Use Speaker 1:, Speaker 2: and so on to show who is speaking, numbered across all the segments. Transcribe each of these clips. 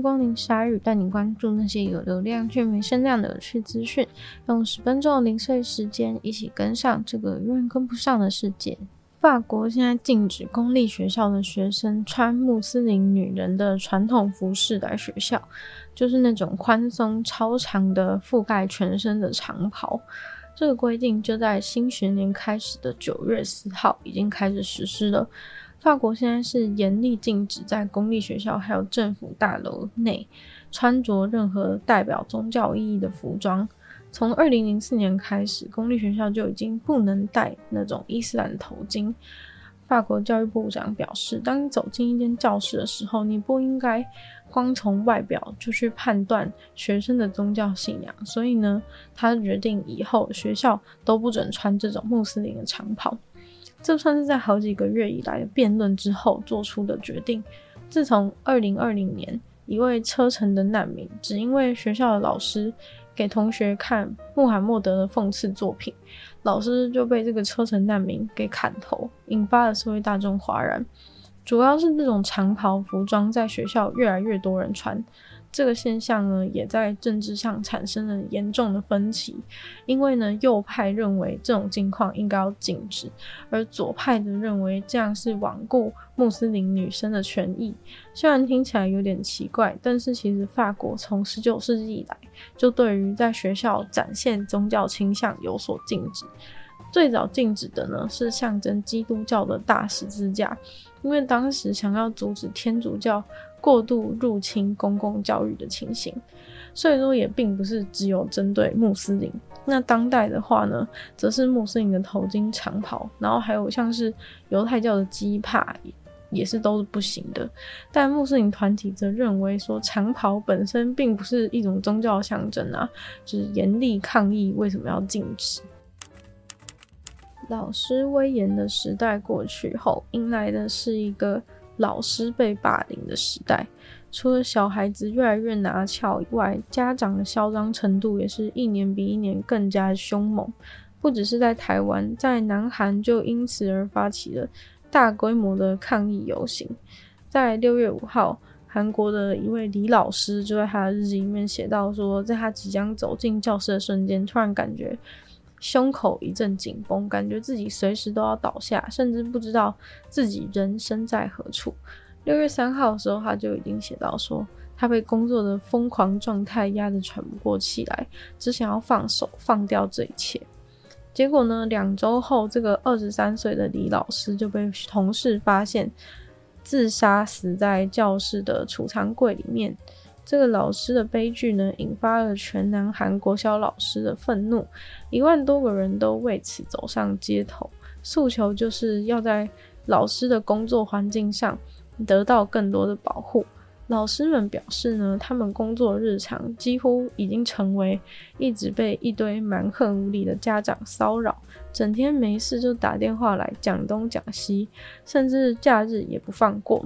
Speaker 1: 光临鲨鱼，带你关注那些有流量却没声量的有趣资讯。用十分钟的零碎时间，一起跟上这个永远跟不上的世界。法国现在禁止公立学校的学生穿穆斯林女人的传统服饰来学校，就是那种宽松超长的覆盖全身的长袍。这个规定就在新学年开始的九月四号已经开始实施了。法国现在是严厉禁止在公立学校还有政府大楼内穿着任何代表宗教意义的服装。从二零零四年开始，公立学校就已经不能戴那种伊斯兰头巾。法国教育部长表示，当你走进一间教室的时候，你不应该光从外表就去判断学生的宗教信仰。所以呢，他决定以后学校都不准穿这种穆斯林的长袍。这算是在好几个月以来的辩论之后做出的决定。自从二零二零年，一位车臣的难民只因为学校的老师。给同学看穆罕默德的讽刺作品，老师就被这个车臣难民给砍头，引发了社会大众哗然。主要是这种长袍服装在学校越来越多人穿。这个现象呢，也在政治上产生了严重的分歧，因为呢，右派认为这种境况应该要禁止，而左派则认为这样是罔顾穆斯林女生的权益。虽然听起来有点奇怪，但是其实法国从十九世纪以来就对于在学校展现宗教倾向有所禁止。最早禁止的呢，是象征基督教的大十字架，因为当时想要阻止天主教。过度入侵公共教育的情形，所以说也并不是只有针对穆斯林。那当代的话呢，则是穆斯林的头巾、长袍，然后还有像是犹太教的基帕，也是都是不行的。但穆斯林团体则认为说，长袍本身并不是一种宗教象征啊，就是严厉抗议为什么要禁止。老师威严的时代过去后，迎来的是一个。老师被霸凌的时代，除了小孩子越来越拿翘以外，家长的嚣张程度也是一年比一年更加凶猛。不只是在台湾，在南韩就因此而发起了大规模的抗议游行。在六月五号，韩国的一位李老师就在他的日记里面写到说，在他即将走进教室的瞬间，突然感觉。胸口一阵紧绷，感觉自己随时都要倒下，甚至不知道自己人身在何处。六月三号的时候，他就已经写到说，他被工作的疯狂状态压得喘不过气来，只想要放手放掉这一切。结果呢，两周后，这个二十三岁的李老师就被同事发现自杀死在教室的储藏柜里面。这个老师的悲剧呢，引发了全南韩国小老师的愤怒，一万多个人都为此走上街头，诉求就是要在老师的工作环境上得到更多的保护。老师们表示呢，他们工作日常几乎已经成为一直被一堆蛮横无理的家长骚扰，整天没事就打电话来讲东讲西，甚至假日也不放过。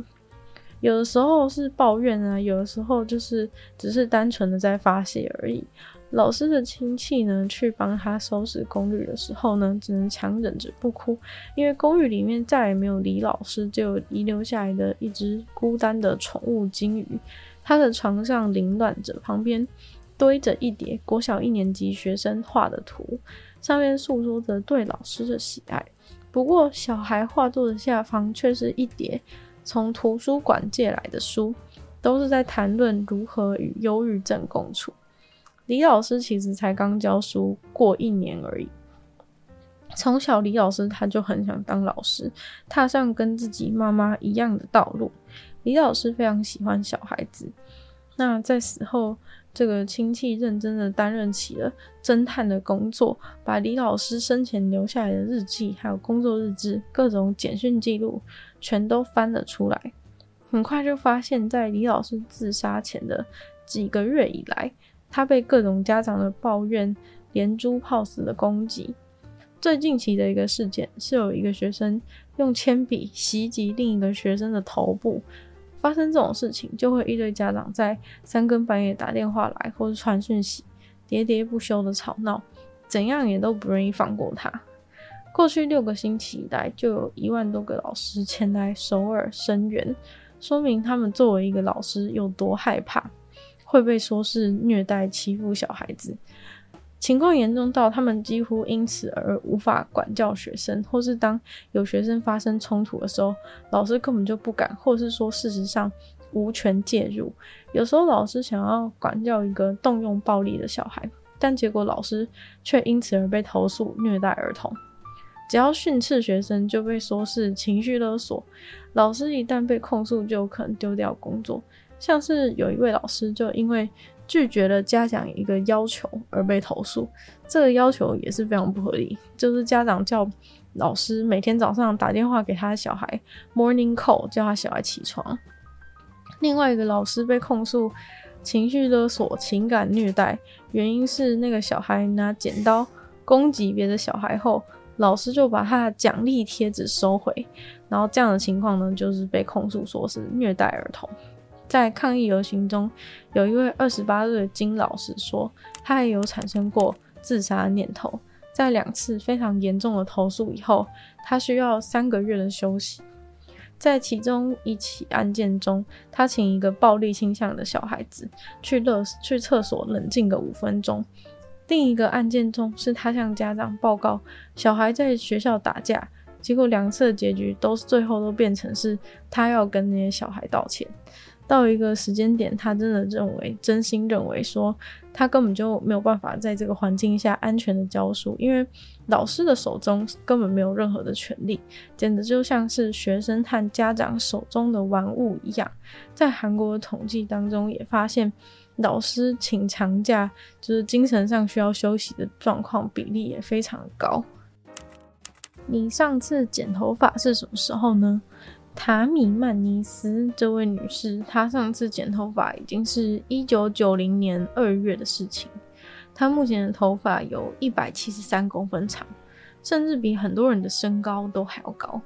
Speaker 1: 有的时候是抱怨啊，有的时候就是只是单纯的在发泄而已。老师的亲戚呢，去帮他收拾公寓的时候呢，只能强忍着不哭，因为公寓里面再也没有李老师，就有遗留下来的一只孤单的宠物金鱼。他的床上凌乱着，旁边堆着一叠国小一年级学生画的图，上面诉说着对老师的喜爱。不过，小孩画作的下方却是一叠。从图书馆借来的书，都是在谈论如何与忧郁症共处。李老师其实才刚教书过一年而已。从小，李老师他就很想当老师，踏上跟自己妈妈一样的道路。李老师非常喜欢小孩子。那在死后，这个亲戚认真的担任起了侦探的工作，把李老师生前留下来的日记、还有工作日志、各种简讯记录。全都翻了出来，很快就发现，在李老师自杀前的几个月以来，他被各种家长的抱怨连珠炮似的攻击。最近期的一个事件是有一个学生用铅笔袭击另一个学生的头部。发生这种事情，就会一堆家长在三更半夜打电话来，或是传讯息，喋喋不休的吵闹，怎样也都不愿意放过他。过去六个星期以来，就有一万多个老师前来首尔声援，说明他们作为一个老师有多害怕会被说是虐待欺负小孩子。情况严重到他们几乎因此而无法管教学生，或是当有学生发生冲突的时候，老师根本就不敢，或是说事实上无权介入。有时候老师想要管教一个动用暴力的小孩，但结果老师却因此而被投诉虐待儿童。只要训斥学生，就被说是情绪勒索。老师一旦被控诉，就可能丢掉工作。像是有一位老师就因为拒绝了家长一个要求而被投诉，这个要求也是非常不合理。就是家长叫老师每天早上打电话给他的小孩，morning call，叫他小孩起床。另外一个老师被控诉情绪勒索、情感虐待，原因是那个小孩拿剪刀攻击别的小孩后，老师就把他的奖励贴纸收回。然后这样的情况呢，就是被控诉说是虐待儿童。在抗议游行中，有一位二十八岁的金老师说，他也有产生过自杀念头。在两次非常严重的投诉以后，他需要三个月的休息。在其中一起案件中，他请一个暴力倾向的小孩子去乐去厕所冷静个五分钟。另一个案件中，是他向家长报告小孩在学校打架，结果两次的结局都是最后都变成是他要跟那些小孩道歉。到一个时间点，他真的认为，真心认为说，他根本就没有办法在这个环境下安全的教书，因为老师的手中根本没有任何的权利，简直就像是学生和家长手中的玩物一样。在韩国的统计当中，也发现老师请长假就是精神上需要休息的状况比例也非常高。你上次剪头发是什么时候呢？塔米曼尼斯这位女士，她上次剪头发已经是一九九零年二月的事情。她目前的头发有一百七十三公分长，甚至比很多人的身高都还要高。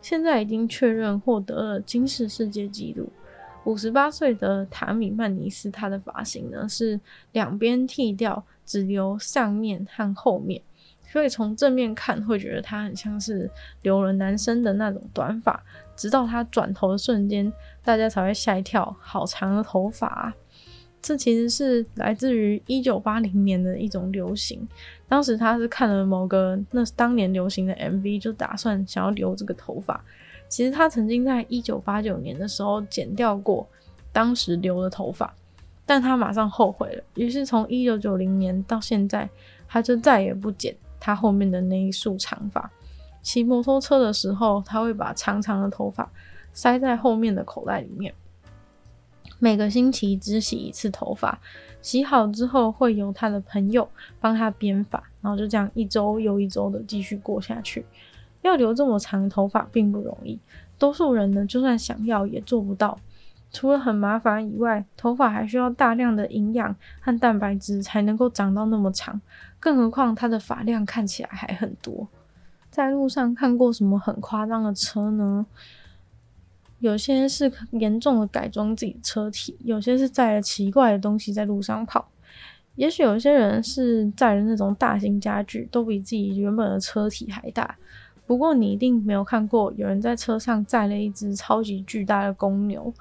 Speaker 1: 现在已经确认获得了金氏世界纪录。五十八岁的塔米曼尼斯，她的发型呢是两边剃掉，只留上面和后面，所以从正面看会觉得他很像是留了男生的那种短发。直到他转头的瞬间，大家才会吓一跳，好长的头发啊！这其实是来自于一九八零年的一种流行。当时他是看了某个那当年流行的 MV，就打算想要留这个头发。其实他曾经在一九八九年的时候剪掉过当时留的头发，但他马上后悔了。于是从一九九零年到现在，他就再也不剪他后面的那一束长发。骑摩托车的时候，他会把长长的头发塞在后面的口袋里面。每个星期只洗一次头发，洗好之后会由他的朋友帮他编发，然后就这样一周又一周的继续过下去。要留这么长头发并不容易，多数人呢就算想要也做不到。除了很麻烦以外，头发还需要大量的营养和蛋白质才能够长到那么长，更何况他的发量看起来还很多。在路上看过什么很夸张的车呢？有些是严重的改装自己车体，有些是载了奇怪的东西在路上跑。也许有些人是载了那种大型家具，都比自己原本的车体还大。不过你一定没有看过有人在车上载了一只超级巨大的公牛，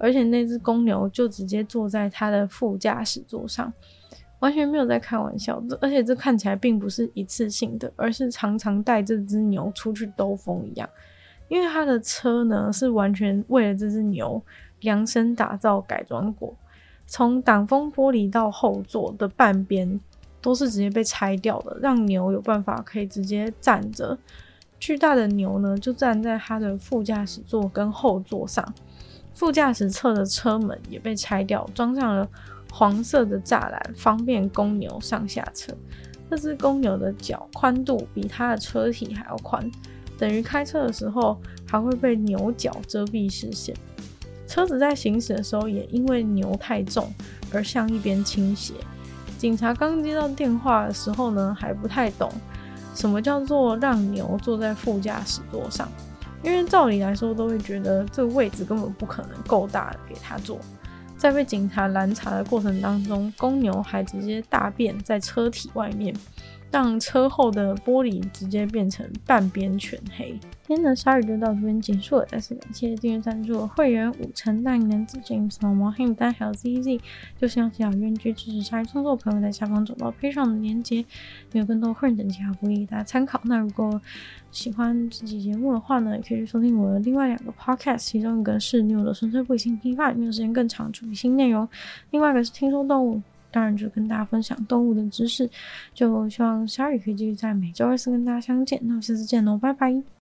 Speaker 1: 而且那只公牛就直接坐在他的副驾驶座上。完全没有在开玩笑，而且这看起来并不是一次性的，而是常常带这只牛出去兜风一样。因为他的车呢是完全为了这只牛量身打造改装过，从挡风玻璃到后座的半边都是直接被拆掉的，让牛有办法可以直接站着。巨大的牛呢就站在他的副驾驶座跟后座上，副驾驶侧的车门也被拆掉，装上了。黄色的栅栏方便公牛上下车。这只公牛的脚宽度比它的车体还要宽，等于开车的时候还会被牛角遮蔽视线。车子在行驶的时候也因为牛太重而向一边倾斜。警察刚接到电话的时候呢，还不太懂什么叫做让牛坐在副驾驶座上，因为照理来说都会觉得这个位置根本不可能够大给他坐。在被警察拦查的过程当中，公牛还直接大便在车体外面，让车后的玻璃直接变成半边全黑。今天的鲨鱼就到这边结束了，再次感谢订阅赞助会员五成大男子 James 毛毛黑牡丹还有 ZZ，就像想要愿意支持鲨鱼创作朋友在下方找到配上的链接，有更多会员等级好福利给大家参考。那如果喜欢这期节目的话呢，也可以去收听我的另外两个 podcast，其中一个是女友的纯粹不理性批判，没有时间更长处理新内容；另外一个是听说动物。当然，就跟大家分享动物的知识，就希望鲨鱼可以继续在每周二四跟大家相见。那我下次见喽，拜拜。